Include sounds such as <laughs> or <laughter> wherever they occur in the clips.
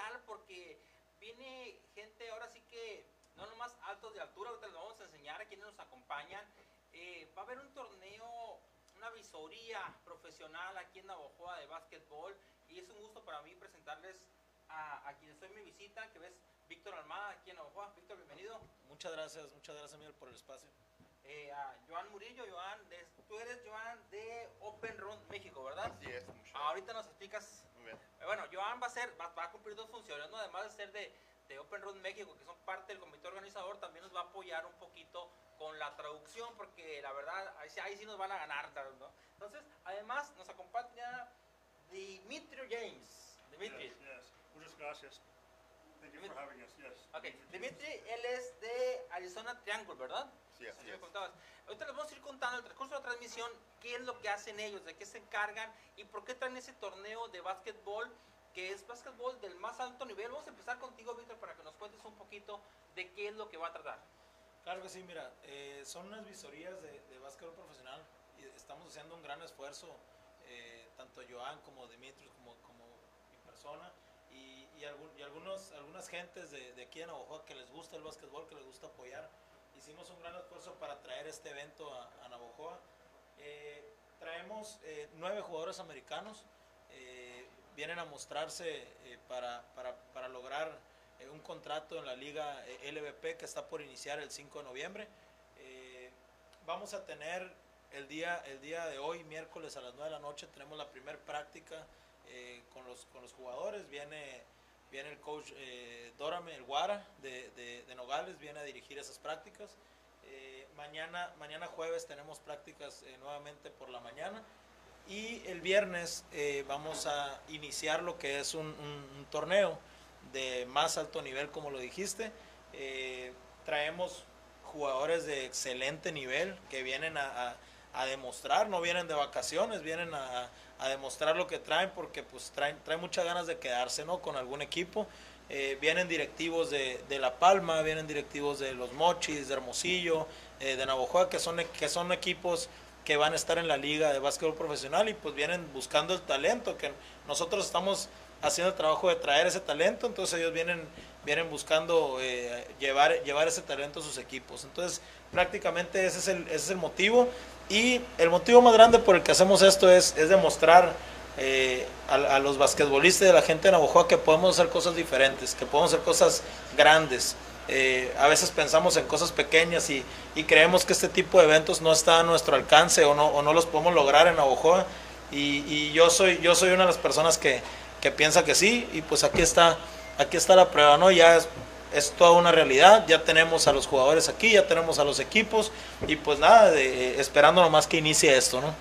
especial porque viene gente ahora sí que no nomás altos de altura, ahorita les vamos a enseñar a quienes nos acompañan. Eh, va a haber un torneo, una visoría profesional aquí en Navajoa de básquetbol y es un gusto para mí presentarles a, a quienes hoy me visitan, que ves Víctor Almada aquí en Navajoa. Víctor, bienvenido. Muchas gracias, muchas gracias Miguel por el espacio. Eh, a Joan Murillo, Joan, de, tú eres Joan de Open Run México, ¿verdad? Así es, mucho. Ahorita nos explicas. Eh, bueno, Joan va a ser, va, va a cumplir dos funciones, ¿no? Además de ser de, de Open Run México, que son parte del comité organizador, también nos va a apoyar un poquito con la traducción, porque la verdad, ahí, sí- ahí sí nos van a ganar, ¿no? Entonces, además, nos acompaña Dimitri James. Dimitri. Yes, yes. Muchas gracias. Thank you for having us. Yes. Ok, Dimitri, él es de Arizona Triangle, ¿verdad? Sí, así me es. contabas. Ahorita les vamos a ir contando en el transcurso de la transmisión qué es lo que hacen ellos, de qué se encargan y por qué traen ese torneo de básquetbol, que es básquetbol del más alto nivel. Vamos a empezar contigo, Víctor, para que nos cuentes un poquito de qué es lo que va a tratar. Claro que sí, mira, eh, son unas visorías de, de básquetbol profesional y estamos haciendo un gran esfuerzo, eh, tanto Joan como Dimitri como, como mi persona y, y, algún- y algunos, algunas gentes de, de aquí en Navajoa que les gusta el básquetbol, que les gusta apoyar. Hicimos un gran esfuerzo para traer este evento a, a Navajoa. Eh, traemos eh, nueve jugadores americanos, eh, vienen a mostrarse para, para, para lograr un contrato en la liga LVP que está por iniciar el 5 de noviembre. Vamos a tener el día, el día de hoy, miércoles a las 9 de la noche, tenemos la primera práctica con, los, con los jugadores. Viene, viene el coach eh, Dorame, el Guara de, de- Nogales, viene a dirigir esas prácticas. Eh, mañana, mañana jueves tenemos prácticas eh, nuevamente por la mañana. Y el viernes eh, vamos a iniciar lo que es un, torneo de más alto nivel, como lo dijiste. Traemos jugadores de excelente nivel que vienen a- a demostrar, no vienen de vacaciones, vienen a, a demostrar lo que traen porque pues traen, traen muchas ganas de quedarse ¿no? con algún equipo. Eh, vienen directivos de, de La Palma, vienen directivos de Los Mochis, de Hermosillo, eh, de Navojoa, que son, que son equipos que van a estar en la liga de básquetbol profesional y pues vienen buscando el talento, que nosotros estamos haciendo el trabajo de traer ese talento, entonces ellos vienen, vienen buscando eh, llevar, llevar ese talento a sus equipos. Entonces prácticamente ese es, el, ese es el motivo y el motivo más grande por el que hacemos esto es, es demostrar eh, a, los basquetbolistas y a la gente de Navajoa que podemos hacer cosas diferentes, que podemos hacer cosas grandes. Eh, a veces pensamos en cosas pequeñas y, y creemos que este tipo de eventos no está a nuestro alcance o no, o no los podemos lograr en Navajoa. Y, y yo, soy, yo soy una de las personas que, que piensa que sí y pues aquí está, aquí está la prueba, ¿no? Ya es toda una realidad, ya tenemos a los jugadores aquí, ya tenemos a los equipos y pues nada, de, esperando nomás que inicie esto, ¿no?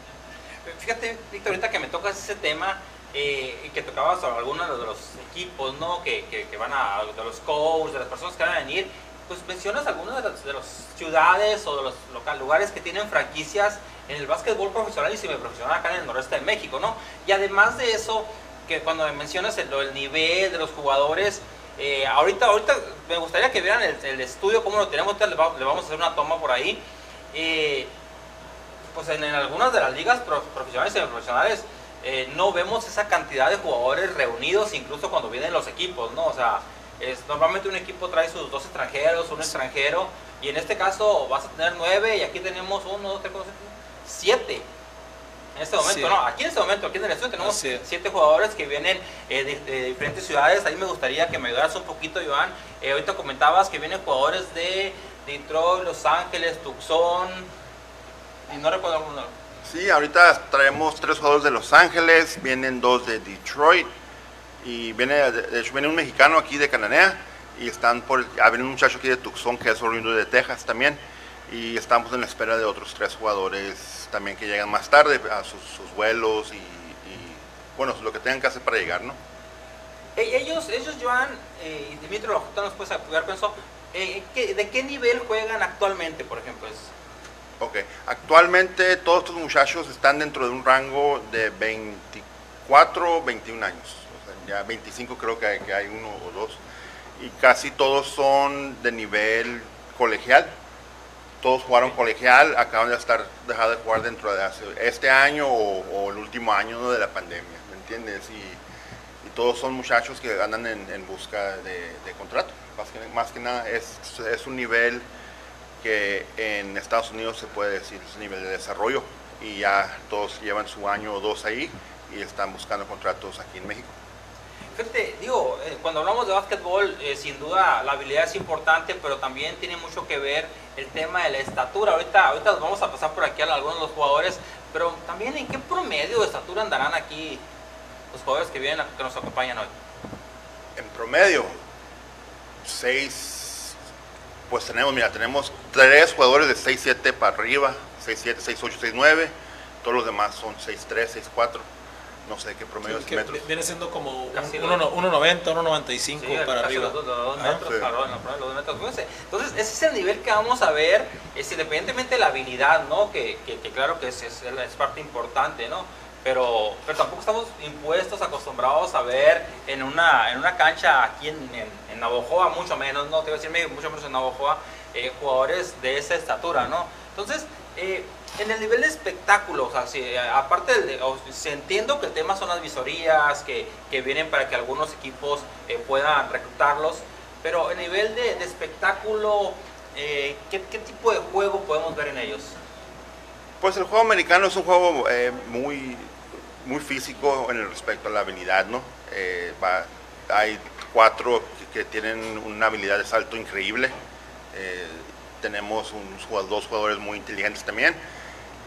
Fíjate, Víctor, ahorita que me tocas ese tema eh, que tocabas a algunos de los equipos, ¿no? Que, que, que van a, de los coaches, de las personas que van a venir, pues mencionas algunas de las, de las ciudades o de los local, lugares que tienen franquicias en el básquetbol profesional y semiprofesional acá en el noreste de México, ¿no? Y además de eso, que cuando me mencionas el, el nivel de los jugadores, eh, ahorita, ahorita me gustaría que vieran el, estudio, cómo lo tenemos, le, le vamos a hacer una toma por ahí. Eh, pues en, en algunas de las ligas pro- profesionales y semiprofesionales eh, no vemos esa cantidad de jugadores reunidos, incluso cuando vienen los equipos, ¿no? O sea, es, normalmente un equipo trae sus dos extranjeros, un extranjero, y en este caso vas a tener nueve, y aquí tenemos uno, dos, tres, cuatro, siete. En este momento, Sí. no, aquí en este momento, aquí en el estudio tenemos siete jugadores que vienen eh, de, de diferentes ciudades. Ahí me gustaría que me ayudaras un poquito, Joan. Eh, ahorita comentabas que vienen jugadores de Detroit, Los Ángeles, Tucson, y no recuerdo alguno. Sí, ahorita traemos tres jugadores de Los Ángeles, vienen dos de Detroit y viene, de de hecho, viene un mexicano aquí de Cananea y están por, ah, viene un muchacho aquí de Tucson que es oriundo de Texas también y estamos en la espera de otros tres jugadores también que llegan más tarde a sus, sus vuelos y, y, bueno, lo que tengan que hacer para llegar, ¿no? Eh, Ellos, ellos Joan eh, y Dimitri, lo nos puedes apoyar con eso. Eh, ¿qué- ¿De qué nivel juegan actualmente, por ejemplo? Es, Ok, actualmente todos estos muchachos están dentro de un rango de 24, 21 años. O sea, ya 25 creo que hay, que hay uno o dos. Y casi todos son de nivel colegial. Todos jugaron colegial, acaban de estar dejar de jugar dentro de hace- este año o, o el último año ¿no? de la pandemia, ¿me entiendes? Y, y todos son muchachos que andan en, en busca de, de contrato. Más que, más que nada es, es un nivel que en Estados Unidos se puede decir es un nivel de desarrollo y ya todos llevan su año o dos ahí y están buscando contratos aquí en México. Fíjate, digo, eh, cuando hablamos de básquetbol, eh, sin duda la habilidad es importante, pero también tiene mucho que ver el tema de la estatura. Ahorita, ahorita vamos a pasar por aquí a algunos de los jugadores, pero también en qué promedio de estatura andarán aquí los jugadores que vienen, que nos acompañan hoy. En promedio, seis, pues tenemos, mira, tenemos tres jugadores de 6-7 para arriba, 6-7, 6-8, 6-9, todos los demás son 6-3, 6-4, no sé qué promedio Que de metros. viene siendo como un- Casi uno lo- no- 1.90, 1.95 Sí, para arriba. Los, los metros, Sí. los dos metros. Fíjense. Entonces, ese es el nivel que vamos a ver, es independientemente de la habilidad, ¿no? Que, que- que claro que es, es, es parte importante, ¿no? Pero, pero tampoco estamos impuestos, acostumbrados a ver en una, en una cancha aquí en, en, en Navojoa, mucho menos, ¿no? Te voy a decir mucho menos en Navojoa, eh, jugadores de esa estatura, ¿no? Entonces, eh, en el nivel de espectáculo, o sea, eh, aparte, de, entiendo que el tema son las visorías, que, que vienen para que algunos equipos eh, puedan reclutarlos, pero el nivel de, de espectáculo, eh, ¿qué, ¿qué tipo de juego podemos ver en ellos? Pues el juego americano es un juego eh, muy, muy físico en el respecto a la habilidad, ¿no? Eh, hay cuatro que, tienen una habilidad de salto increíble. Tenemos unos dos jugadores muy inteligentes también.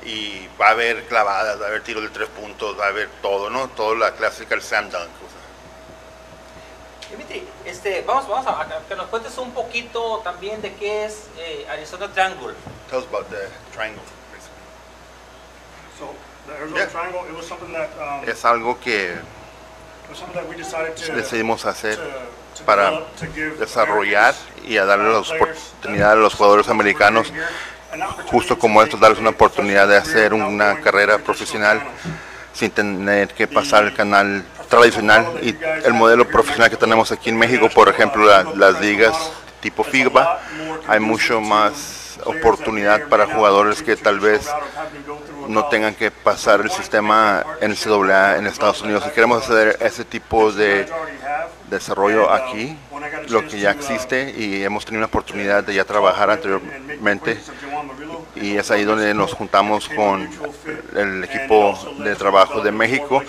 Y va a haber clavadas, va a haber tiros de tres puntos, va a haber todo, ¿no? Todo la clásica, el Sam Dunk. o sea. Dimitri, este, vamos, vamos a, a que nos cuentes un poquito también de qué es eh, Arizona Triangle. Tell us about the triangle. basically. So the Arizona Yeah. Triangle, it was something that, um, Es algo que was something that we decided to, decidimos hacer para develop, to give desarrollar y a darle la uh, players oportunidad a los jugadores americanos justo to como estos, darles una oportunidad de hacer una carrera profesional sin tener que pasar el canal tradicional y el modelo profesional que tenemos aquí en México, por ejemplo, la- las ligas tipo FIBA, hay mucho más oportunidad para jugadores que tal vez no tengan que pasar el sistema NCAA en Estados Unidos. Si queremos hacer ese tipo de desarrollo aquí, lo que ya existe y hemos tenido la oportunidad de ya trabajar anteriormente y es ahí donde nos juntamos con el equipo de trabajo de México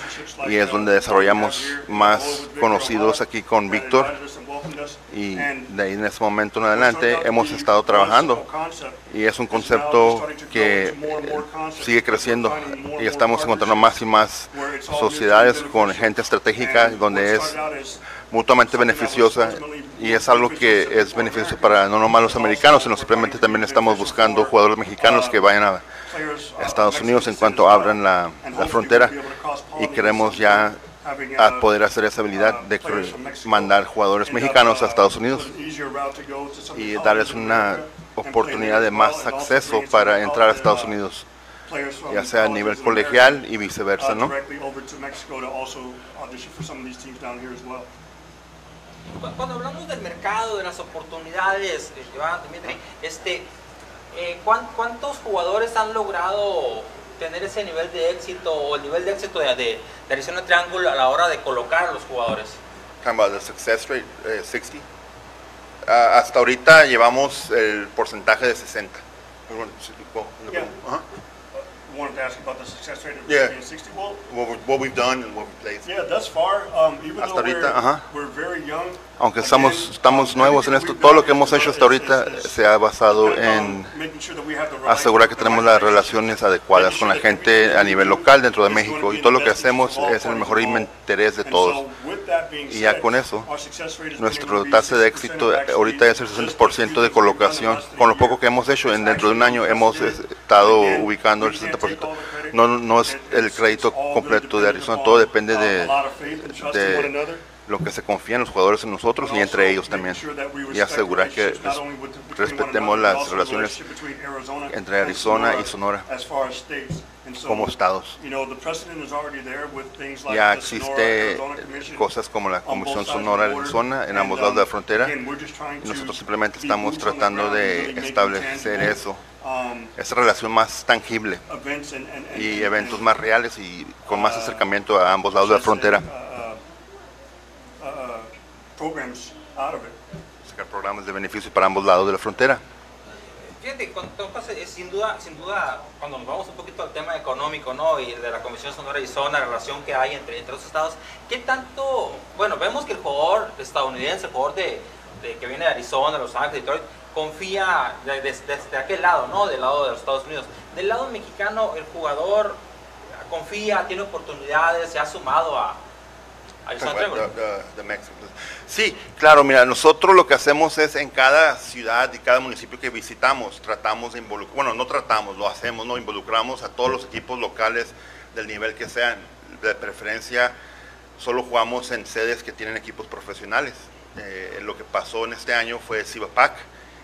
y es donde desarrollamos más conocidos aquí con Víctor y de ahí en ese momento en adelante hemos estado trabajando y es un concepto que eh, sigue creciendo y estamos encontrando más y más sociedades con gente estratégica donde es mutuamente beneficiosa y es algo que es beneficioso para no nomás los americanos, sino simplemente también estamos buscando jugadores mexicanos que vayan a Estados Unidos en cuanto abran la, frontera y queremos ya poder hacer esa habilidad de mandar jugadores mexicanos a Estados Unidos y darles una oportunidad de más acceso para entrar a Estados Unidos, ya sea a nivel colegial y viceversa, ¿no? Cu- Cuando hablamos del mercado, de las oportunidades, eh, Dimitri, este, eh, ¿cuán- ¿cuántos jugadores han logrado tener ese nivel de éxito o el nivel de éxito de, de, de Arizona Triangle a la hora de colocar a los jugadores? Talking about the success rate, eh, 60. Ah, hasta ahorita llevamos el porcentaje de 60. Yeah. Ajá. Wanted to ask about the success rate of Yeah. being 60. Well, What, we- what we've done and what we've played. yeah, thus far, um, even Hasta though we're, ahorita, ajá. we're very young, Aunque estamos, estamos nuevos en esto, todo lo que hemos hecho hasta ahorita se ha basado en asegurar que tenemos las relaciones adecuadas con la gente a nivel local dentro de México y todo lo que hacemos es el mejor interés de todos. Y ya con eso, Nuestro tasa de 60% éxito ahorita es el just the 60% de colocación. Con lo poco que hemos hecho, en dentro de un año hemos estado ubicando el we can't take 60%. all the credit. No, no es el crédito completo de Arizona, todo depende de. Lo que se confía en los jugadores en nosotros y entre ellos también. y asegurar que res- respetemos las relaciones entre Arizona y Sonora como estados. Ya existe cosas como la Comisión Sonora Arizona en ambos lados de la frontera y nosotros simplemente estamos tratando de establecer eso esa relación más tangible y eventos más reales y con más acercamiento a ambos lados de la frontera. Programs out of it. Sacar programas de beneficio para ambos lados de la frontera. Fíjate, cuando tocas, sin duda, sin duda, cuando nos vamos un poquito al tema económico, ¿no? Y de la Comisión Sonora y Zona, la relación que hay entre, entre los estados, ¿qué tanto, bueno, vemos que el jugador estadounidense, el jugador de, de- que viene de Arizona, Los Ángeles, Detroit, confía de- de- desde aquel lado, ¿no? Del lado de los Estados Unidos. Del lado mexicano, el jugador confía, tiene oportunidades, se ha sumado a, a Arizona Trevor. Sí, claro, mira, nosotros lo que hacemos es en cada ciudad y cada municipio que visitamos, tratamos de involucrar, bueno, no tratamos, lo hacemos, ¿no? Involucramos a todos los equipos locales del nivel que sean. De preferencia, solo jugamos en sedes que tienen equipos profesionales. Eh, lo que pasó en este año fue Cibapac,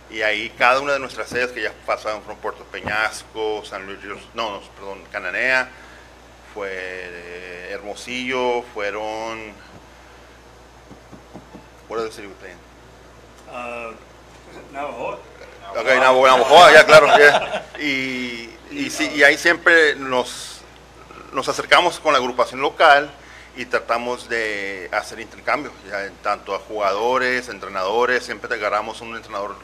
y ahí cada una de nuestras sedes que ya pasaron fueron Puerto Peñasco, San Luis, no, no, perdón, Cananea, fue eh, Hermosillo, fueron What other city we playing? Uh, Navajo? Ok, Navajo, Navajo, ya claro. ya. <laughs> Y, y, sí, y ahí siempre nos, nos acercamos con la agrupación local y tratamos de hacer intercambio, ya, en tanto a jugadores, entrenadores, siempre agarramos un entrenador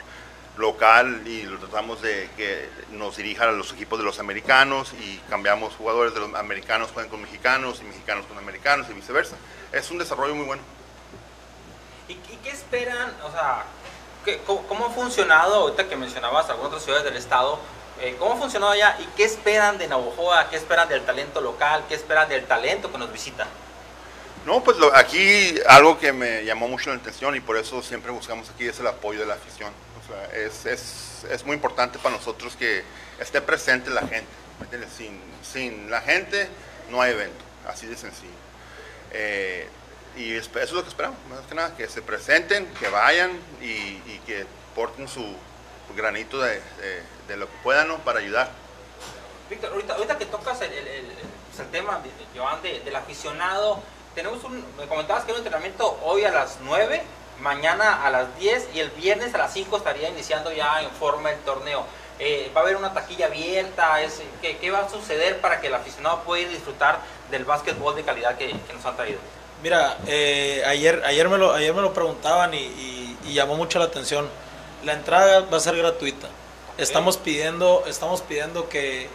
local y lo tratamos de que nos dirija a los equipos de los americanos y cambiamos jugadores de los americanos juegan con mexicanos y mexicanos con americanos y viceversa. Es un desarrollo muy bueno. ¿Y, y qué esperan? O sea, ¿qué- cómo, cómo ha funcionado, ahorita que mencionabas algunas otras ciudades del estado, eh, cómo ha funcionado allá y qué esperan de Navojoa, qué esperan del talento local, qué esperan del talento que nos visita? No, pues lo- aquí algo que me llamó mucho la atención y por eso siempre buscamos aquí es el apoyo de la afición. O sea, es, es, es muy importante para nosotros que esté presente la gente. Sin, sin la gente no hay evento, así de sencillo. Eh, y es- eso es lo que esperamos, más que nada, que se presenten, que vayan y, que porten su granito de, de- lo que puedan ¿no? para ayudar. Víctor, ahorita, ahorita que tocas el, el- el- tema, Joan, de- del aficionado, tenemos un, me comentabas que hay un entrenamiento hoy a las 9, mañana a las 10 y el viernes a las 5 estaría iniciando ya en forma el torneo. Eh, ¿Va a haber una taquilla abierta? Es, ¿qué, qué va a suceder para que el aficionado pueda disfrutar del básquetbol de calidad que nos han traído? Mira, eh, ayer, ayer, me lo, ayer me lo preguntaban y, y- y llamó mucho la atención. La entrada va a ser gratuita. Estamos pidiendo, estamos pidiendo que,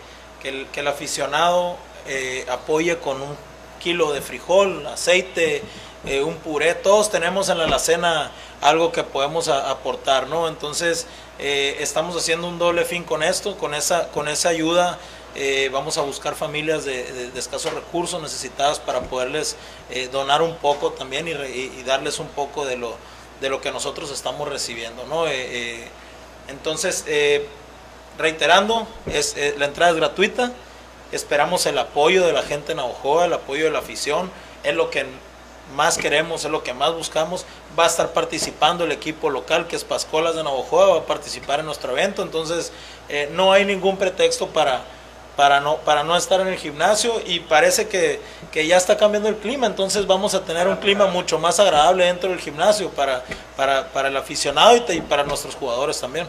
que el, que el aficionado eh, apoye con un kilo de frijol, aceite, eh, un puré. Todos tenemos en la alacena algo que podemos a- aportar, ¿no? Entonces, eh, estamos haciendo un doble fin con esto, con esa, con esa ayuda. Eh, vamos a buscar familias de, de- de escasos recursos necesitadas para poderles eh, donar un poco también y, re- y- darles un poco de lo, de lo que nosotros estamos recibiendo, ¿no? Eh, eh, entonces, eh, reiterando, es, la entrada es gratuita. Esperamos el apoyo de la gente en Navajoa, el apoyo de la afición. Es lo que más queremos, es lo que más buscamos. Va a estar participando el equipo local, que es Pascolas de Navajoa, va a participar en nuestro evento. Entonces, no hay ningún pretexto para, para, no, para no estar en el gimnasio y parece que, que ya está cambiando el clima. Entonces, vamos a tener un clima mucho más agradable dentro del gimnasio para, para, para el aficionado y, y para nuestros jugadores también.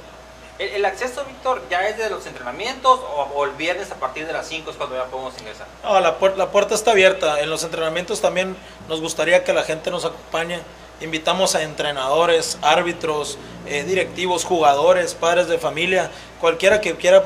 ¿El, el acceso, Víctor, ya es de los entrenamientos o, o el viernes a partir de las 5 es cuando ya podemos ingresar? No, la, puer- la puerta está abierta. En los entrenamientos también nos gustaría que la gente nos acompañe. Invitamos a entrenadores, árbitros, eh, directivos, jugadores, padres de familia, cualquiera que quiera,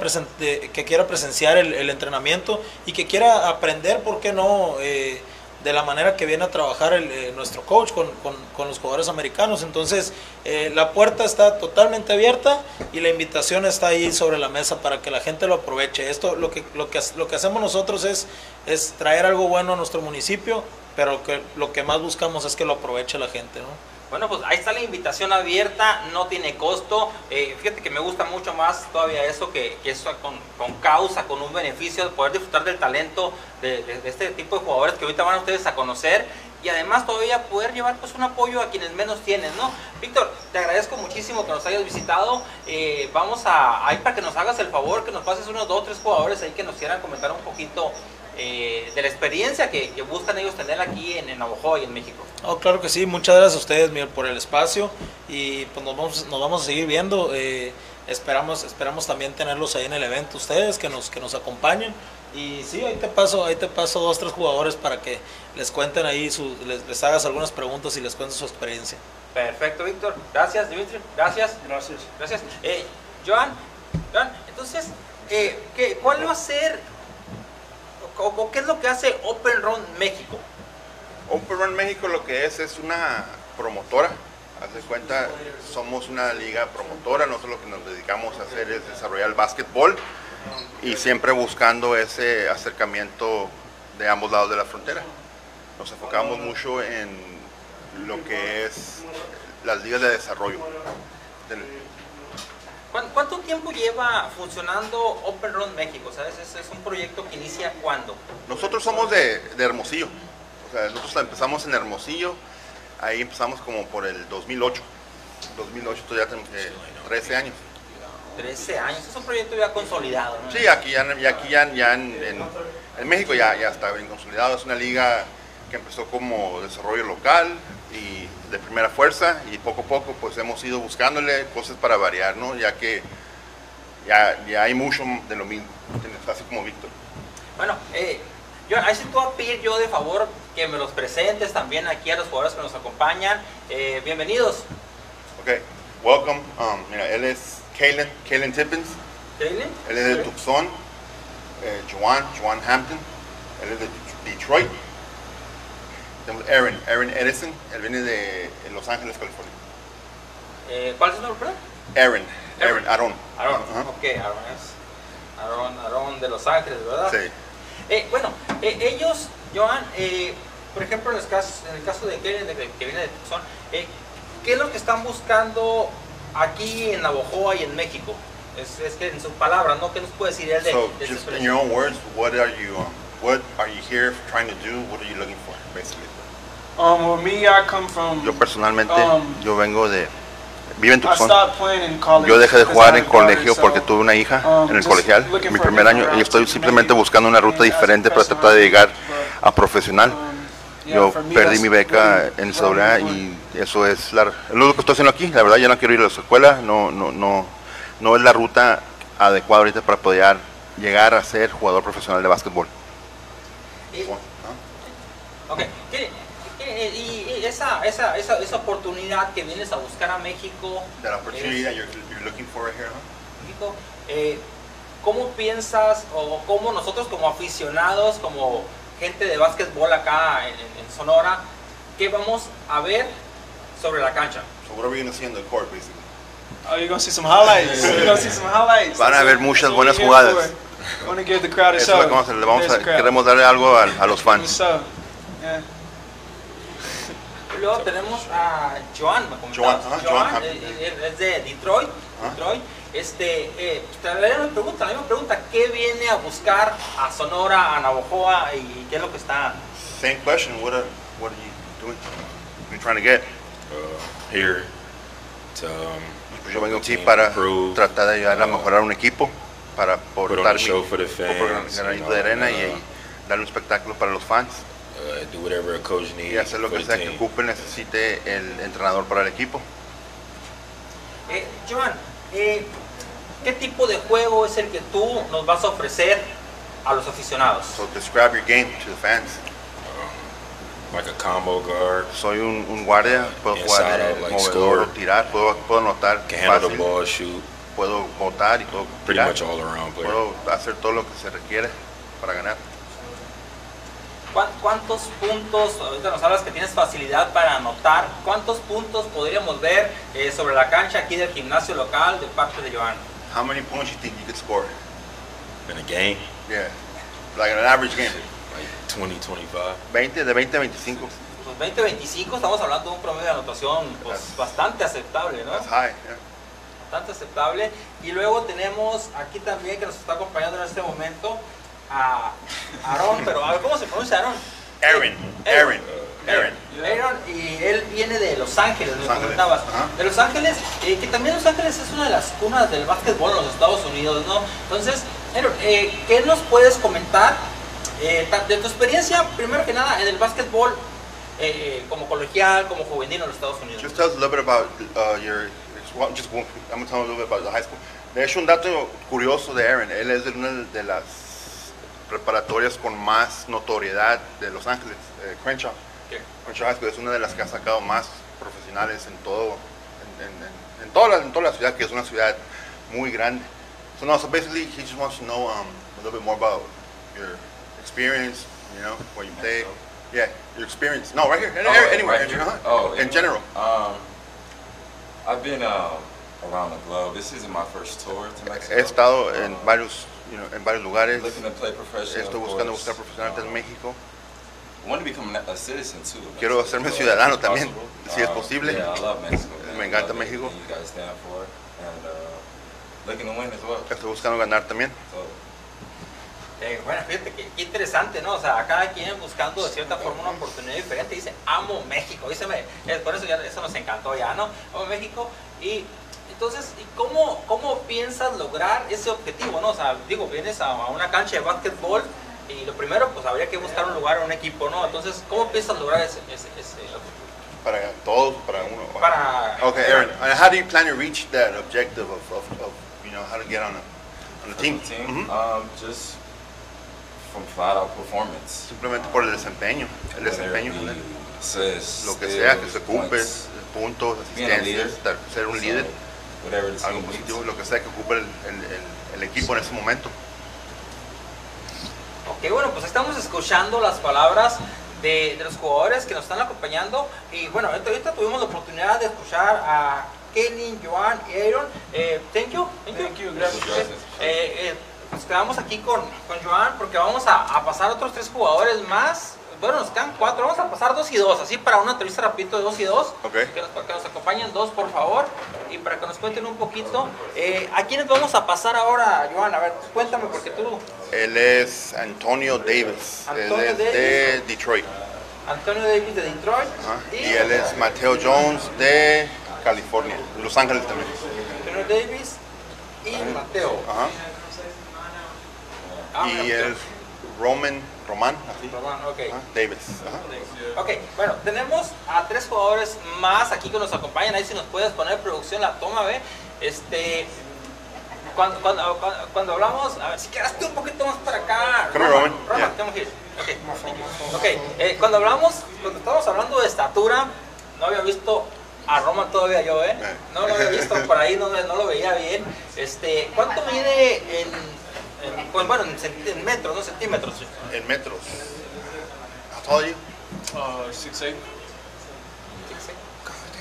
que quiera presenciar el, entrenamiento y que quiera aprender, ¿por qué no? Eh, de la manera que viene a trabajar el, eh, nuestro coach con, con- con los jugadores americanos. Entonces, eh, la puerta está totalmente abierta y la invitación está ahí sobre la mesa para que la gente lo aproveche. Esto, lo que, lo que, lo que hacemos nosotros es, es traer algo bueno a nuestro municipio, pero que, lo que más buscamos es que lo aproveche la gente, ¿no? Bueno, pues ahí está la invitación abierta, no tiene costo. Eh, fíjate que me gusta mucho más todavía eso, que, que eso con, con causa, con un beneficio, de poder disfrutar del talento de, de- de este tipo de jugadores que ahorita van ustedes a conocer y además todavía poder llevar pues un apoyo a quienes menos tienen, ¿no? Víctor, te agradezco muchísimo que nos hayas visitado. Eh, vamos a, ahí para que nos hagas el favor, que nos pases unos dos tres jugadores ahí que nos quieran comentar un poquito eh, de la experiencia que, que buscan ellos tener aquí en, en Navajo y en México. Oh, claro que sí, muchas gracias a ustedes Miguel, por el espacio y pues nos vamos, nos vamos a seguir viendo. Eh, esperamos, esperamos también tenerlos ahí en el evento, ustedes que nos, que nos acompañen. Y sí, ahí te paso, ahí te paso dos, tres jugadores para que les cuenten ahí, su, les, les hagas algunas preguntas y les cuentes su experiencia. Perfecto, Víctor. Gracias, Dimitri. Gracias. Gracias. Gracias. Eh, Joan, Joan, entonces, eh, ¿qué, ¿cuál va a ser qué es lo que hace Open Run México? Open Run México lo que es es una promotora. Haz de cuenta, somos una liga promotora, nosotros lo que nos dedicamos a hacer es desarrollar el básquetbol y siempre buscando ese acercamiento de ambos lados de la frontera. Nos enfocamos mucho en lo que es las ligas de desarrollo. Del- ¿Cuán- ¿Cuánto tiempo lleva funcionando Open Run México? ¿Sabes? Es, es un proyecto que inicia cuándo? Nosotros somos de, de Hermosillo, o sea, nosotros empezamos en Hermosillo, ahí empezamos como por el 2008. 2008, entonces ya tenemos eh, 13 años. 13 años. Es un proyecto ya consolidado. ¿no? Sí, aquí ya, y aquí ya, ya en, en- en México ya, ya está bien consolidado. Es una liga que empezó como desarrollo local y de primera fuerza y poco a poco pues hemos ido buscándole cosas para variar, ¿no? Ya que ya, ya hay mucho de lo mismo, así como Víctor. Bueno, eh, yo, ahí sí te voy a pedir yo de favor que me los presentes también aquí a los jugadores que nos acompañan. Eh, bienvenidos. Ok, welcome. Um, mira, él es Kalen, Kalen Tippins, Jalen. él es de Tucson, eh, Joan, Joan Hampton, él es de Detroit. Tenemos Aaron, Aaron Edison, él viene de Los Ángeles, California. Eh, ¿Cuál es su nombre? Aaron, Aaron, Aaron. Aaron. Ajá. Ok, Aaron es. Aaron, Aaron de Los Ángeles, ¿verdad? Sí. Eh, bueno, eh, ellos, Joan, eh, por ejemplo, en el caso, en el caso de Kellen, de- que viene de Tucson, eh, ¿qué es lo que están buscando aquí en Navojoa y en México? Es, es que en sus palabras, ¿no? ¿Qué nos puede decir él de, So, de just in your own words, what are you, um, what are you here trying to do? What are you looking for, basically? Um, well, me, I come from. Yo personalmente, Um, yo vengo de, vivo en I Tucson. Yo dejé de because jugar I en had a daughter, colegio porque tuve una hija um, en el just colegial, looking mi for a primer año, different y estoy route to simplemente buscando una ruta get as a diferente para tratar de professional, llegar a profesional. um, Yo perdí that's mi beca en I'm y eso es la, lo que estoy haciendo aquí. La verdad, ya no quiero ir a la escuela, no, no, no, no es la ruta adecuada ahorita para poder llegar a ser jugador profesional de básquetbol. Eh, ok, ¿qué- qué- y, y esa, esa, esa, esa oportunidad que vienes a buscar a México, opportunity es- that you're, you're looking for right here, huh? México, eh, ¿cómo piensas o cómo nosotros como aficionados, como gente de básquetbol acá en, en- en Sonora, qué vamos a ver sobre la cancha? So what are we going to see on the court, basically? Oh, you're gonna see some highlights. you're gonna see some highlights. Van a what- muchas buenas jugadas. to give the crowd a Eso show. vamos a le vamos queremos darle algo a, a los A fans. Yeah. Luego tenemos a Joan, me. Joan, Joan Joan, eh, eh, es de Detroit. Detroit. Este, eh, te haré una pregunta, la misma pregunta, ¿qué viene a buscar a Sonora, a Navojoa y qué es lo que está Same question, what are, what are you doing? What are you trying to get? uh, here to um, Pues yo vengo aquí para improve, tratar de ayudar a uh, mejorar un equipo, para on portar a mi show for the fans, por organizar you granito know, de arena y, uh, y darle un espectáculo para los fans uh, do whatever a coach needs y hacer lo que the sea que team. ocupe necesite el entrenador para el equipo. Eh, Joan, eh, ¿qué tipo de juego es el que tú nos vas a ofrecer a los aficionados? So describe your game to the fans. Like a combo guard, Soy un, un guardia, puedo jugar out, like movedor tirar, puedo, puedo anotar can handle fácil, the ball, shoot, puedo botar y puedo pretty tirar, much all around player. puedo hacer todo lo que se requiere para ganar. ¿Cuán- ¿Cuántos puntos, ahorita nos hablas que tienes facilidad para anotar, cuántos puntos podríamos ver eh, sobre la cancha aquí del gimnasio local de parte de Joan? How many points you think you could score? In a game, Yeah, like an average game. like 20, 25. 20, de 20 a 25. Pues 20-25 estamos hablando de un promedio de anotación pues, That's- bastante aceptable, ¿no? That's high. yeah. Bastante aceptable. Y luego tenemos aquí también que nos está acompañando en este momento a Aaron, pero a ver cómo se pronuncia Aaron. Aaron, Aaron, Aaron. Aaron, y él viene de Los Ángeles, me comentabas. De Los Ángeles, eh, que también Los Ángeles es una de las cunas del básquetbol en los Estados Unidos, ¿no? Entonces, Aaron, eh, ¿qué nos puedes comentar eh, de tu experiencia, primero que nada, en el básquetbol eh, eh, como colegial, como juvenil en los Estados Unidos? Just tell us a little bit about uh, your just one- I'm gonna tell you a little bit about the high school. De hecho, un dato curioso de Aaron, él es de una de las preparatorias con más notoriedad de Los Ángeles, eh, Crenshaw. ¿Qué? Crenshaw es una de las que ha sacado más profesionales en todo, en, en- toda, la, en toda la ciudad, que es una ciudad muy grande. So no, so basically he just wants to know um, a little bit more about your experience, you know, where you play. Yeah, your experience. No, right here, Oh, anywhere, right here? uh-huh. Oh, in general. Um, I've been um, around the globe. This isn't my first tour to Mexico. He estado en varios, you know, en varios lugares. Looking to play professional. Estoy buscando course. buscar profesionales en Um, México. I want to become a citizen too. of Quiero hacerme so ciudadano también, possible. si es posible. Yeah, I love Mexico. man. Me encanta love México. uh, looking to win as well. Estoy buscando ganar también. Eh, bueno, fíjate qué, qué interesante, ¿no? O sea, cada quien buscando de cierta forma una oportunidad diferente. Dice, amo México. Dice, por eso ya eso nos encantó ya, ¿no? Amo México. Y entonces, ¿y cómo, ¿cómo piensas lograr ese objetivo, no? O sea, digo, vienes a, a una cancha de básquetbol y lo primero, pues habría que buscar un lugar, un equipo, ¿no? Entonces, ¿cómo piensas lograr ese, ese, ese objetivo? Para todos, para uno. Para... Okay, Aaron, and how do you plan to reach that objective of, of, of you know, how to get on a, on a team? a team, Mhm. um, just from flat out performance. Simplemente por el desempeño, el desempeño. Lo que sea, que se ocupe, puntos, asistencias, ser un So, líder, algo positivo, lo que sea que ocupe el, el, el- el equipo en ese momento. Ok, bueno, pues estamos escuchando las palabras de, de los jugadores que nos están acompañando. Y bueno, ahorita, ahorita tuvimos la oportunidad de escuchar a Kenny, Joan y Aaron. Eh, thank you. Thank you. Thank you, Gracias. gracias. Eh, eh, nos quedamos aquí con, con Joan porque vamos a, a pasar otros tres jugadores más. Bueno, nos quedan cuatro. Vamos a pasar dos y dos, así para una entrevista rapidito de dos y dos. Ok. Que nos, que nos acompañen dos, por favor. Y para que nos cuenten un poquito. Eh, ¿A quiénes vamos a pasar ahora, Joan? A ver, cuéntame porque tú... Él es Antonio Davis, Antonio él es de. Detroit. Antonio Davis de Detroit. ajá, Y él es Mateo Jones de California, Los Ángeles también. Antonio Davis y Mateo. Ah, Y él es Roman, Román, así. Román, ok. Ajá, Davis. ajá. Ok, bueno, tenemos a tres jugadores más aquí que nos acompañan. Ahí si nos puedes poner producción la toma, ve. Este, cuando, cuando, cuando, cuando hablamos, a ver, si quedaste un poquito más para acá. Come here, Roman. Roman, Yeah. here. Ok, okay. eh, cuando hablamos, cuando estábamos hablando de estatura, no había visto a Roman todavía yo, ¿eh? Eh. No lo había visto por ahí, no, no lo veía bien. Este, ¿Cuánto mide en, en- pues, bueno, en, en metros, no centímetros? En metros. How tall are you? Uh, six eight.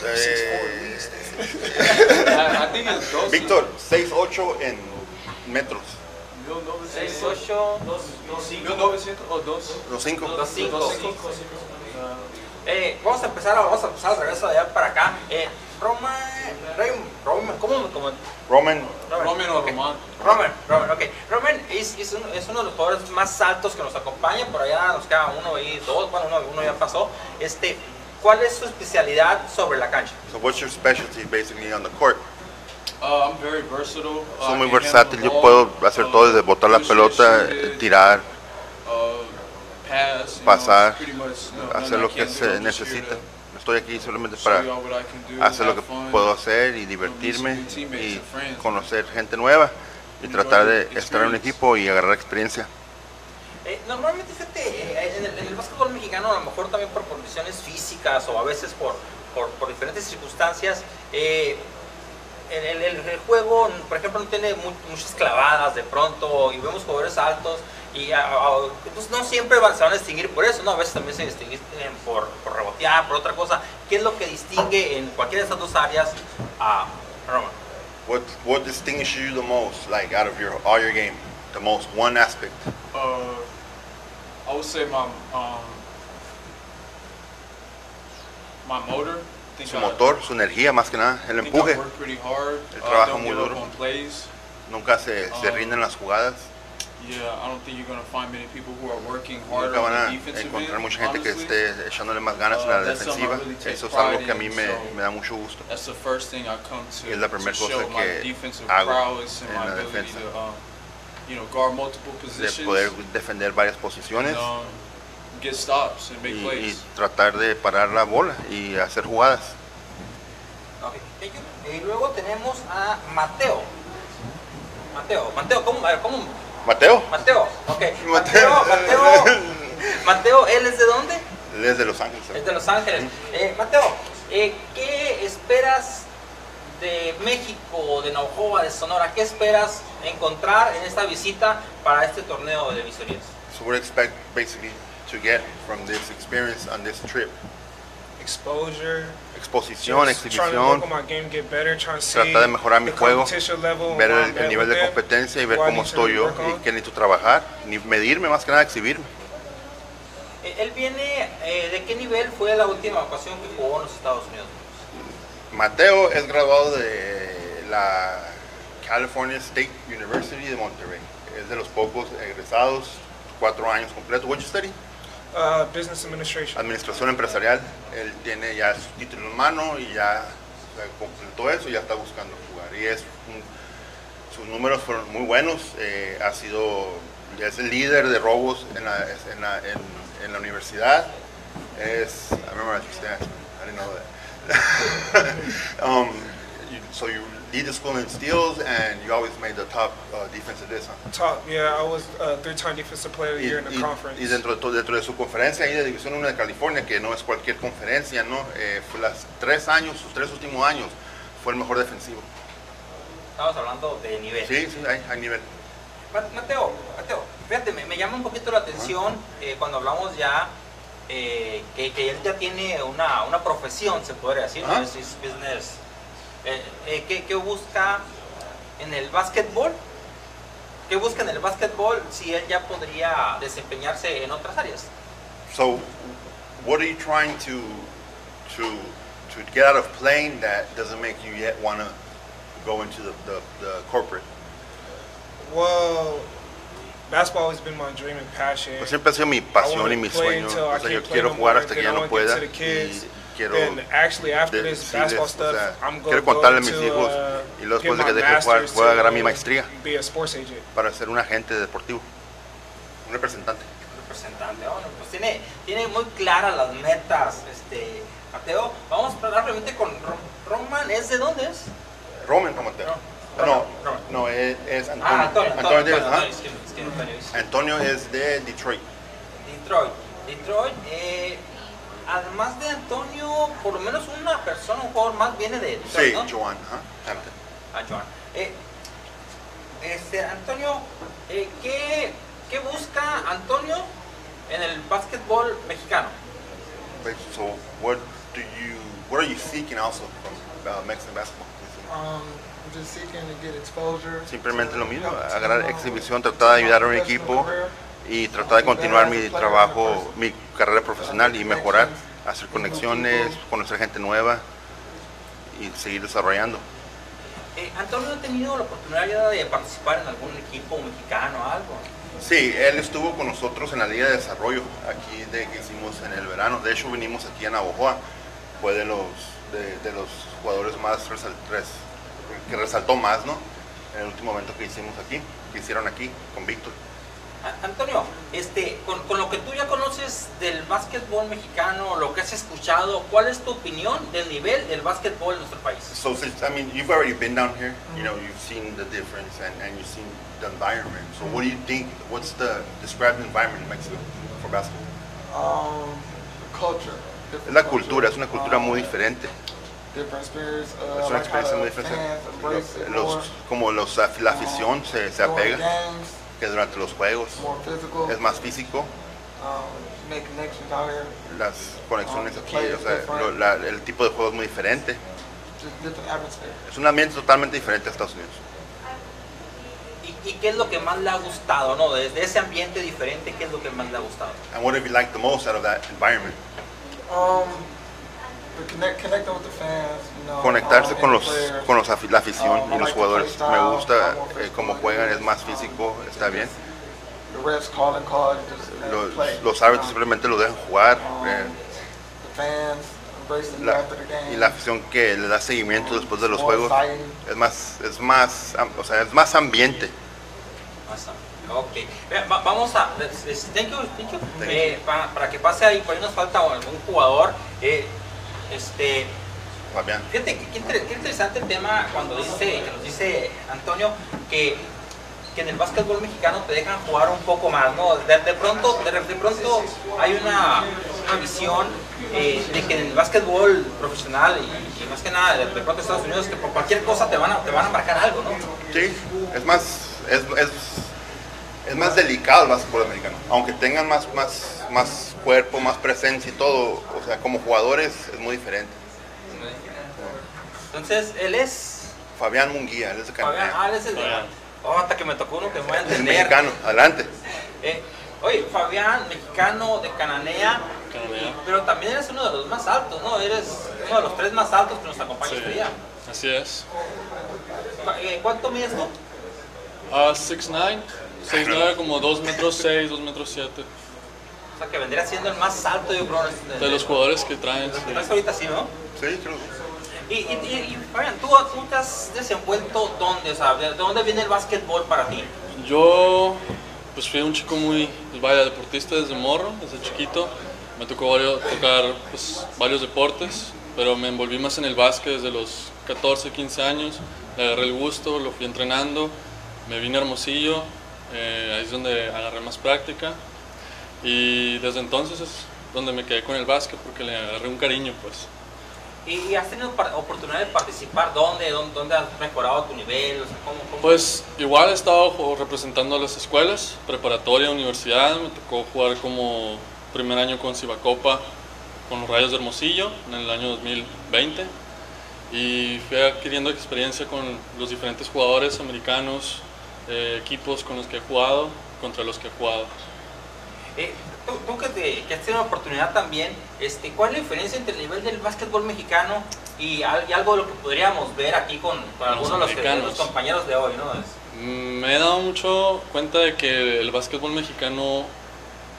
Eh, I, I think it's dos. Víctor, 6'8 en metros. Mil 6, novecientos. 8, Mil novecientos o dos. Los 5. Dos cinco. Dos cinco. Eh, vamos a empezar, vamos a empezar al revés de allá para acá. Eh, Roman, Roman, ¿cómo? cómo Roman, Roman o ok. Roman. Roman, Roman, ok. Roman es, es, uno, es uno de los jugadores más altos que nos acompaña. Por allá nos queda uno y dos, bueno, uno, uno ya pasó. Este, ¿Cuál es su especialidad sobre la cancha? so what's your specialty basically on the court? Uh, I'm very versatile. Uh, Soy muy versátil, yo puedo hacer uh, todo desde botar la pelota, shoot tirar, uh, pass, pasar, know, much, know, hacer lo que se necesita. to Estoy aquí solamente para hacer lo que puedo hacer y divertirme y conocer gente nueva y tratar de estar en un equipo y agarrar experiencia. Eh, normalmente, fíjate, eh, en el, en el básquetbol mexicano, a lo mejor también por condiciones físicas o a veces por, por, por diferentes circunstancias, eh, el, el- juego, por ejemplo, no tiene mu- muchas clavadas de pronto y vemos jugadores altos y a- a- pues no siempre van- se van a distinguir por eso, ¿no? A veces también se distinguen por, por rebotear, por otra cosa. ¿Qué es lo que distingue en cualquiera de estas dos áreas a Roman? What what distinguishes you the most, like out of your all your game, the most one aspect? Uh, I would say my um, my motor. Su I- motor, su energía, más que nada, el empuje. work pretty hard. Él Uh, trabaja don't muy duro. Nunca se, se Ah. rinden las jugadas. Nunca van a encontrar mucha gente que esté echándole más ganas en Uh, la I defensiva. Eso es algo que a mí me, so- me da mucho gusto. That's the first thing I come to, Y es la primera show cosa my que defensive hago prowess and en my la ability defensa. to, um, you know, guard multiple De positions poder defender varias posiciones and um, get stops and y, make y plays. tratar de parar la bola y hacer jugadas. Y luego tenemos a Mateo. Mateo, Mateo, ¿cómo? A ver, ¿cómo? Mateo, Mateo, ok. <laughs> Mateo. Mateo, <laughs> Mateo, ¿él es de dónde? él es de Los Ángeles. Es de Los Ángeles. Eh, Mateo, eh, ¿qué esperas de México, de Navojoa, de Sonora? ¿Qué esperas encontrar en esta visita para este torneo de visorías? So what expect basically to get from this experience on this trip? Exposure. Exposición, exhibición, tratar de mejorar mi juego, ver el, nivel de competencia y ver cómo estoy yo y qué necesito trabajar, ni medirme más que nada exhibirme. Eh, Él viene, eh, ¿de qué nivel fue la última ocasión que jugó en los Estados Unidos? Mateo es graduado de la California State University de Monterrey. Es de los pocos egresados, cuatro años completos. Study? Uh, business administration. Administración empresarial. Él tiene ya su título en mano y ya completó eso y ya está buscando jugar. Y es un- sus números fueron muy buenos. eh, ha sido, es el líder de robos en la, en la, en- en la universidad. Es, I remember your stats. I didn't know that. <laughs> um, so you lead the school in steals and you always made the top uh, defensive this, huh? Top, yeah, I was uh, three-time defensive player of the year in the y- conference. y dentro, dentro de su conferencia ahí de División 1 de California, que no es cualquier conferencia, ¿no? Eh, fue las tres años, sus tres últimos años, fue el mejor defensivo. Estamos hablando de nivel. Sí, sí, hay, hay nivel. Ma- Mateo, Mateo, fíjate, me, me llama un poquito la atención eh, cuando hablamos ya eh, que, que él ya tiene una, una profesión, se podría decir, ¿no? Ajá. es, es business. Eh, eh, ¿qué, qué busca en el básquetbol? ¿Qué busca en el básquetbol si él ya podría desempeñarse en otras áreas? So, what are you trying to, to, to get out of playing that doesn't make you yet want to go into the, the, the corporate? Well, basketball has been my dream and passion. Pues siempre ha sido mi pasión y mi sueño. O sea, yo quiero jugar hasta que ya no pueda y quiero Then actually after this decirles, basketball o stuff, sea, I'm quiero contarle a mis hijos to, y luego después de que deje de jugar voy a agarrar mi maestría para ser un agente deportivo, un representante. representante. Bueno, pues tiene, tiene muy claras las metas, este, Mateo. Vamos rápidamente con Ro- Roman, ¿es de dónde es? Roman como te- No, No, Roman, Roman. no, es, es Antonio. Ah, Antonio, Antonio, Antonio es de Detroit. Detroit. Detroit, eh, además de Antonio, por lo menos una persona, un jugador más viene de Detroit, Sí, ¿no? Joan, Hampton. Ah, Joan. Eh, este, Antonio, eh, ¿qué, ¿qué busca Antonio en el básquetbol mexicano? Wait, So, what do you, what are you seeking also from uh, Mexican basketball? Um, I'm just seeking to get exposure. Simplemente lo mismo, agarrar exhibición, tratar de ayudar a un equipo y tratar de continuar mi trabajo, mi carrera profesional y mejorar, hacer conexiones, conocer gente nueva y seguir desarrollando. Eh, Antonio ha tenido la oportunidad de participar en algún equipo mexicano o algo. Sí, él estuvo con nosotros en la Liga de Desarrollo, aquí de que hicimos en el verano. De hecho, vinimos aquí a Navojoa. Fue de los, de, de los jugadores más resal- res- que resaltó más, ¿no? En el último evento que hicimos aquí, que hicieron aquí con Víctor. Antonio, este, con, con lo que tú ya conoces del básquetbol mexicano, lo que has escuchado, ¿cuál es tu opinión del nivel del básquetbol en nuestro país? So, since, I mean, you've already been down here, you know, you've seen the difference and, and you've seen the environment. So, what do you think? What's the described environment in Mexico for basketball? Um, the culture. Es la cultura, es una cultura muy diferente. Different experience. Uh, Es una experiencia the muy diferente. Los, como los, af- la afición se, se apega, games, que durante los juegos es más físico, Um, las conexiones aquí, o sea, lo- la- el tipo de juego es muy diferente. Es un ambiente totalmente diferente a Estados Unidos. ¿Y, y qué es lo que más le ha gustado, no? Desde ese ambiente diferente, ¿qué es lo que más le ha gustado? And what have you liked the most out of that environment? Um, the connect, connecting with the fans. You know, Conectarse um, con los, players. con los afi- la afición Um, y los like jugadores. Me gusta eh, cómo juegan, es más físico, está bien. Just Los, play. los árbitros simplemente lo dejan jugar um, eh, the fans la- y la afición que le da seguimiento después de los juegos es más, es más, o sea, es más ambiente. Vamos a. es- es- Thank you, thank you. Thank Eh, pa- para que pase ahí, por ahí nos falta algún jugador. eh, este, Fabián. Fíjate, qué, qué inter- qué interesante el tema cuando dice, que nos dice Antonio que, que en el básquetbol mexicano te dejan jugar un poco más, ¿no? De, de pronto, de, de pronto hay una, una visión eh, de que en el básquetbol profesional y, y más que nada de, de pronto Estados Unidos que por cualquier cosa te van a, te van a marcar algo, ¿no? Sí, es más, es, es, es más delicado el básquetbol americano. Aunque tengan más, más, más cuerpo, más presencia y todo, o sea, como jugadores es muy diferente. Entonces, él es Fabián Munguía, él es de Fabián, Canadá. ah, él es el de- Oh, hasta que me tocó uno que me voy a Es entender. mexicano, adelante. Eh, oye, Fabián, mexicano de Cananea, y- pero también eres uno de los más altos, ¿no? Eres uno de los tres más altos que nos acompaña Sí, este día. así es. Eh, ¿Cuánto mides tú? Ah, 6'9", 6'9", como 2 metros 6, 2 metros 7. O sea, que vendría siendo el más alto, yo creo. De los jugadores que traen. los que traes ahorita sí, ¿no? Sí, creo. Y, y, y, y, Fabián, ¿tú, tú te has desenvuelto dónde? O sea, ¿de dónde viene el básquetbol para ti? Yo pues fui un chico muy, pues, vaya, deportista desde morro, desde chiquito. Me tocó varios- tocar pues, varios deportes, pero me envolví más en el básquet desde los 14, 15 años. Le agarré el gusto, lo fui entrenando, me vine a Hermosillo, eh, ahí es donde agarré más práctica. Y desde entonces es donde me quedé con el básquet porque le agarré un cariño pues. ¿Y, y has tenido oportunidad de participar? ¿Dónde? ¿Dónde, dónde has mejorado tu nivel? O sea, ¿cómo, cómo? Pues igual he estado representando a las escuelas, preparatoria, universidad. Me tocó jugar como primer año con Cibacopa, con los Rayos de Hermosillo en el año 2020. Y fui adquiriendo experiencia con los diferentes jugadores americanos, eh, equipos con los que he jugado, contra los que he jugado. Eh, tú, tú que, te- que has tenido la oportunidad también, este, ¿cuál es la diferencia entre el nivel del básquetbol mexicano y, al- y algo de lo que podríamos ver aquí con, con algunos de los, que- de los compañeros de hoy? ¿no? Es- Mm, Me he dado mucho cuenta de que el básquetbol mexicano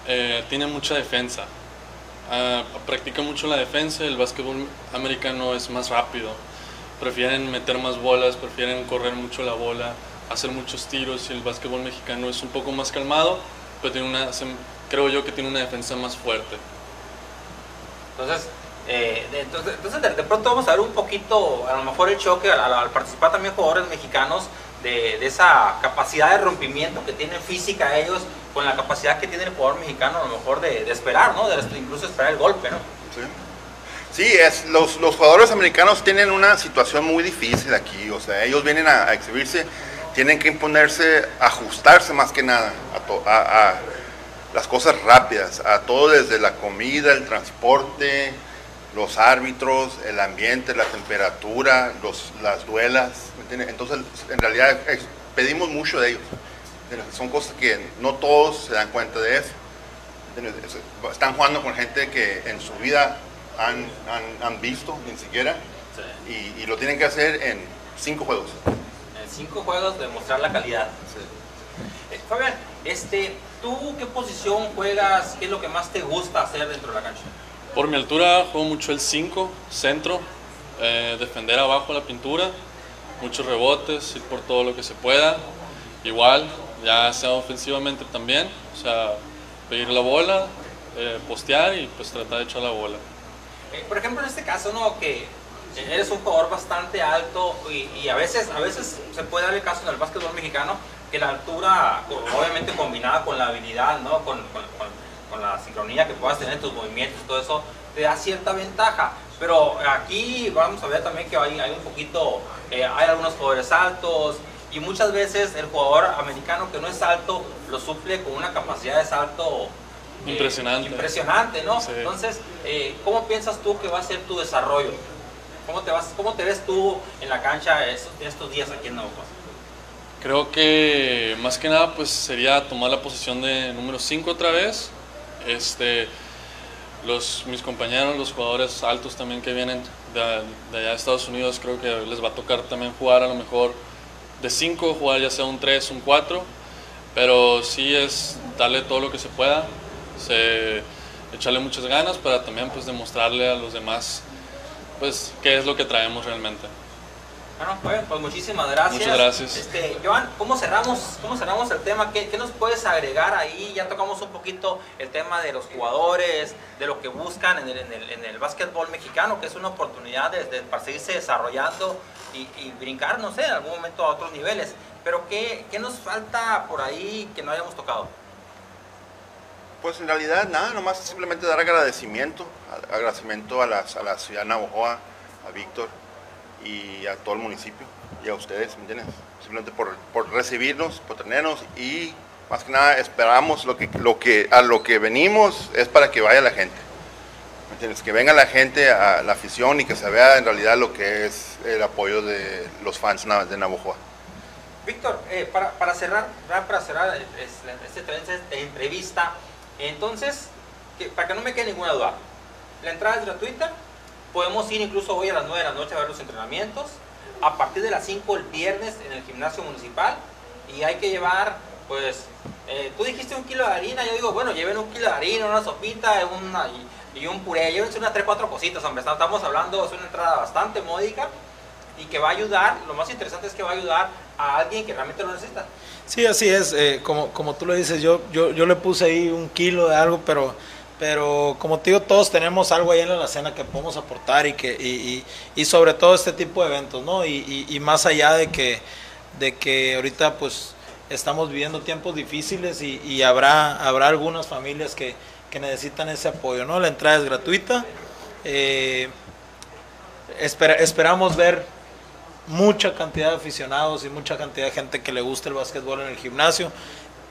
eh, tiene mucha defensa. Ah, practica mucho la defensa, el básquetbol americano es más rápido. Prefieren meter más bolas, prefieren correr mucho la bola, hacer muchos tiros y el básquetbol mexicano es un poco más calmado, pero tiene una, creo yo que tiene una defensa más fuerte. Entonces, eh, de, entonces, entonces de, de pronto vamos a ver un poquito, a lo mejor el choque al, al participar también jugadores mexicanos de, de esa capacidad de rompimiento que tienen física ellos con la capacidad que tiene el jugador mexicano a lo mejor de, de esperar, ¿no? De incluso esperar el golpe, ¿no? Sí, Sí, es, los, los jugadores americanos tienen una situación muy difícil aquí, o sea, ellos vienen a, a exhibirse, tienen que imponerse, ajustarse más que nada a, to- a- a las cosas rápidas, a todo desde la comida, el transporte, los árbitros, el ambiente, la temperatura, los, las duelas. Entonces, en realidad pedimos mucho de ellos. Son cosas que no todos se dan cuenta de eso. Están jugando con gente que en su vida han, han, han visto, ni siquiera, y, y lo tienen que hacer en cinco juegos. Cinco juegos demostrar la calidad. Eh, Fabián, este, ¿tú qué posición juegas? ¿Qué es lo que más te gusta hacer dentro de la cancha? Por mi altura juego mucho el 5, centro, eh, defender abajo la pintura, muchos rebotes, ir por todo lo que se pueda. Igual, ya sea ofensivamente también, o sea, pedir la bola, eh, postear y pues tratar de echar la bola. Eh, por ejemplo, en este caso, ¿no? Que eres un jugador bastante alto y, y a veces a veces se puede dar el caso en el básquetbol mexicano que la altura, obviamente combinada con la habilidad, ¿no? Con, con- con- con la sincronía que puedas tener en tus movimientos, todo eso, te da cierta ventaja. Pero aquí vamos a ver también que hay, hay un poquito, eh, hay algunos jugadores altos y muchas veces el jugador americano que no es alto lo suple con una capacidad de salto eh, Impresionante. impresionante, ¿no? Sí. Entonces, eh, ¿cómo piensas tú que va a ser tu desarrollo? ¿Cómo te, vas, cómo te ves tú en la cancha estos, estos días aquí en León? Creo que más que nada pues sería tomar la posición de número 5 otra vez. Este, los, mis compañeros, los jugadores altos también que vienen de, de allá de Estados Unidos, creo que les va a tocar también jugar a lo mejor de 5, jugar ya sea un 3, un 4, pero sí es darle todo lo que se pueda, se, echarle muchas ganas para también pues demostrarle a los demás pues qué es lo que traemos realmente. Bueno, bueno, pues muchísimas gracias. Muchas gracias. Este, Joan, ¿cómo cerramos, cómo cerramos el tema? ¿Qué, qué nos puedes agregar ahí? Ya tocamos un poquito el tema de los jugadores, de lo que buscan en el, en el, en el básquetbol mexicano, que es una oportunidad de, de- para seguirse desarrollando y, y brincar, no sé, en algún momento a otros niveles. Pero ¿qué, ¿qué nos falta por ahí que no hayamos tocado? Pues en realidad nada, nomás simplemente dar agradecimiento, agradecimiento a, las, a la ciudad de Navojoa, a Víctor y a todo el municipio y a ustedes, ¿me entiendes? Simplemente por, por recibirnos, por tenernos y más que nada esperamos lo que, lo que, a lo que venimos es para que vaya la gente. ¿Me entiendes? Que venga la gente a la afición y que se vea en realidad lo que es el apoyo de los fans de Navojoa. Víctor, eh, para, para cerrar, para cerrar es- la- esta entrevista- esta entrevista, entonces, para que no me quede ninguna duda, la entrada es gratuita, podemos ir incluso hoy a las 9 de la noche a ver los entrenamientos, a partir de las 5 el viernes en el gimnasio municipal, y hay que llevar, pues, eh, tú dijiste un kilo de harina, yo digo, bueno, lleven un kilo de harina, una sopita una, y, y un puré, llévense unas 3, 4 cositas, hombre, estamos hablando, es una entrada bastante módica, y que va a ayudar, lo más interesante es que va a ayudar a alguien que realmente lo necesita. Sí, así es, eh, como, como tú lo dices, yo, yo, yo le puse ahí un kilo de algo, pero, pero como te digo, todos tenemos algo ahí en la cena que podemos aportar y, que, y, y, y sobre todo este tipo de eventos, ¿no? Y, y, más allá de que, de que ahorita pues estamos viviendo tiempos difíciles y habrá, habrá algunas familias que, que necesitan ese apoyo, ¿no? La entrada es gratuita. eh, espera- esperamos ver mucha cantidad de aficionados y mucha cantidad de gente que le guste el básquetbol en el gimnasio.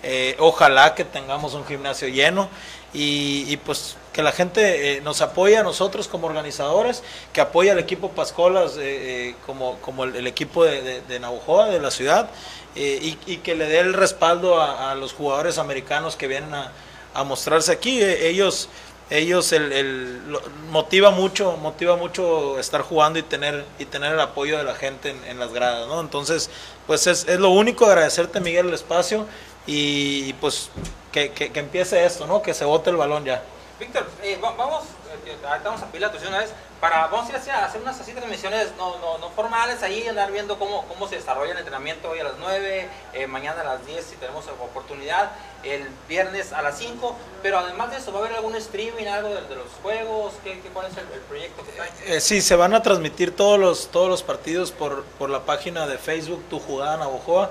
Eh, ojalá que tengamos un gimnasio lleno y, pues que la gente eh, nos apoye a nosotros como organizadores, que apoye al equipo Pascolas eh, como, como el, equipo de, de, de Navojoa, de la ciudad, y, que le dé el respaldo a, los jugadores americanos que vienen a, mostrarse aquí. Ellos ellos el, el- motiva mucho motiva mucho estar jugando y tener y tener el apoyo de la gente en, en las gradas no entonces pues es, es lo único agradecerte Miguel el espacio y, pues que, que, empiece esto no que se bote el balón ya. Víctor, eh, va- vamos, eh, ahorita vamos a atención una vez, para, vamos a ir hacer unas así transmisiones no, no, no formales ahí, andar viendo cómo, cómo se desarrolla el entrenamiento hoy a las 9, eh, mañana a las 10 si tenemos oportunidad, el viernes a las 5, pero además de eso, ¿va a haber algún streaming, algo de, los juegos? ¿Qué, qué, ¿Cuál es el, proyecto que trae? Eh, sí, se van a transmitir todos los, todos los partidos por, por la página de Facebook Tu Jugada Navojoa.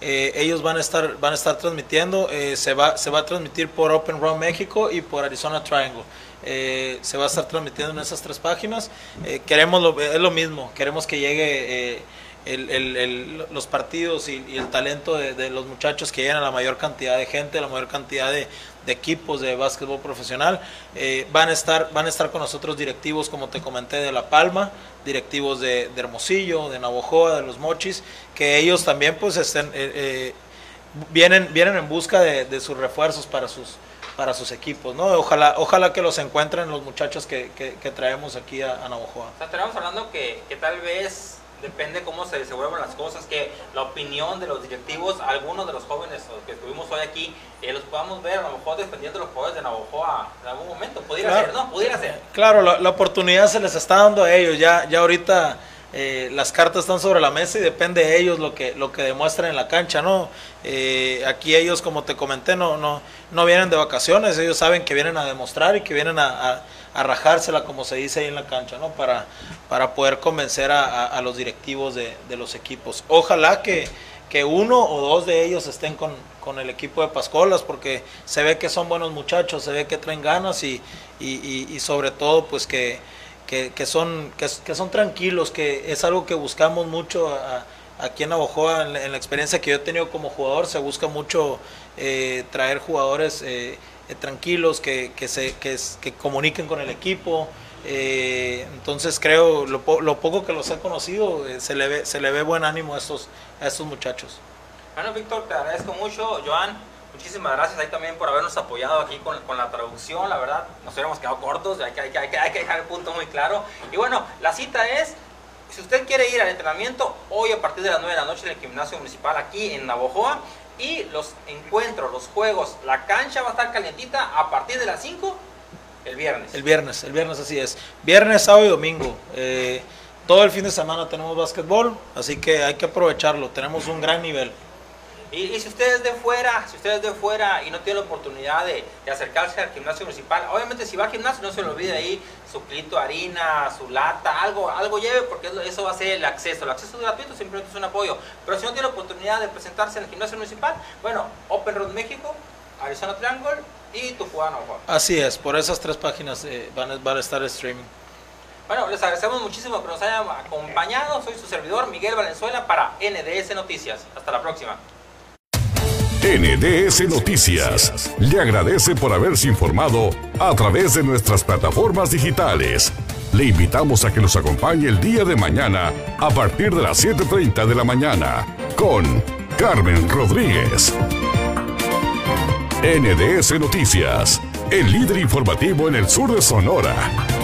Eh, ellos van a estar, van a estar transmitiendo, eh, se, va, se va a transmitir por Open Run México y por Arizona Triangle. Eh, se va a estar transmitiendo en esas tres páginas. Eh, queremos es lo mismo, queremos que llegue eh, el- los partidos y, el talento de, los muchachos que lleguen a la mayor cantidad de gente, la mayor cantidad de, equipos de básquetbol profesional. Eh, van, a estar, van a estar con nosotros directivos, como te comenté, de La Palma, directivos de, Hermosillo, de Navojoa, de Los Mochis, que ellos también pues estén, eh, eh, vienen, vienen en busca de, sus refuerzos para sus, para sus equipos. ¿no? Ojalá, ojalá que los encuentren los muchachos que, traemos aquí a, a Navojoa. O sea, hablando que tal vez depende cómo se desenvuelvan las cosas, que la opinión de los directivos, algunos de los jóvenes que estuvimos hoy aquí, eh, los podamos ver a lo mejor defendiendo los jugadores de Navojoa en algún momento. Pudiera Claro. ser, ¿no? Pudiera ser. Claro, la, la oportunidad se les está dando a ellos. Ya, ya ahorita eh, las cartas están sobre la mesa y depende de ellos lo que, lo que demuestren en la cancha, ¿no? Eh, aquí ellos, como te comenté, no, no, no vienen de vacaciones. Ellos saben que vienen a demostrar y que vienen a, a- a rajársela, como se dice ahí en la cancha, ¿no? Para, para poder convencer a, los directivos de, de los equipos. Ojalá que, que uno o dos de ellos estén con, con el equipo de Pascolas, porque se ve que son buenos muchachos, se ve que traen ganas y, y, y- sobre todo pues que, que, son, que, son tranquilos, que es algo que buscamos mucho a- aquí en la- en la experiencia que yo he tenido como jugador, se busca mucho eh, traer jugadores eh, eh, tranquilos, que, que, se, que, que comuniquen con el equipo. eh, entonces creo, lo, lo poco que los he conocido, eh, se, le ve, se le ve buen ánimo a estos, a estos muchachos. Bueno, Víctor, te agradezco mucho. Joan, muchísimas gracias ahí también por habernos apoyado aquí con, con la traducción. La verdad, nos hubiéramos quedado cortos, hay que, hay, hay, hay que dejar el punto muy claro. Y bueno, la cita es, si usted quiere ir al entrenamiento, hoy a partir de las 9 de la noche en el gimnasio municipal aquí en Navojoa. Y los encuentros, los juegos, la cancha va a estar calientita a partir de las 5 el viernes. El viernes, el viernes así es. Viernes, sábado y domingo. Eh, todo el fin de semana tenemos básquetbol, así que hay que aprovecharlo, tenemos un gran nivel. Y, y si ustedes de fuera, si ustedes de fuera y no tienen la oportunidad de, de acercarse al gimnasio municipal, obviamente si va al gimnasio no se le olvide ahí su plito de harina, su lata, algo, algo lleve porque eso- va a ser el acceso. El acceso es gratuito, simplemente es un apoyo. Pero si no tiene la oportunidad de presentarse en el gimnasio municipal, bueno, Open Road México, Arizona Triangle y Tucumán. Así es, por esas tres páginas eh, van, a, van a estar streaming. Bueno, les agradecemos muchísimo que nos hayan acompañado. Soy su servidor Miguel Valenzuela para NDS Noticias. Hasta la próxima. NDS Noticias le agradece por haberse informado a través de nuestras plataformas digitales. Le invitamos a que nos acompañe el día de mañana a partir de las 7.30 de la mañana con Carmen Rodríguez. NDS Noticias, el líder informativo en el sur de Sonora.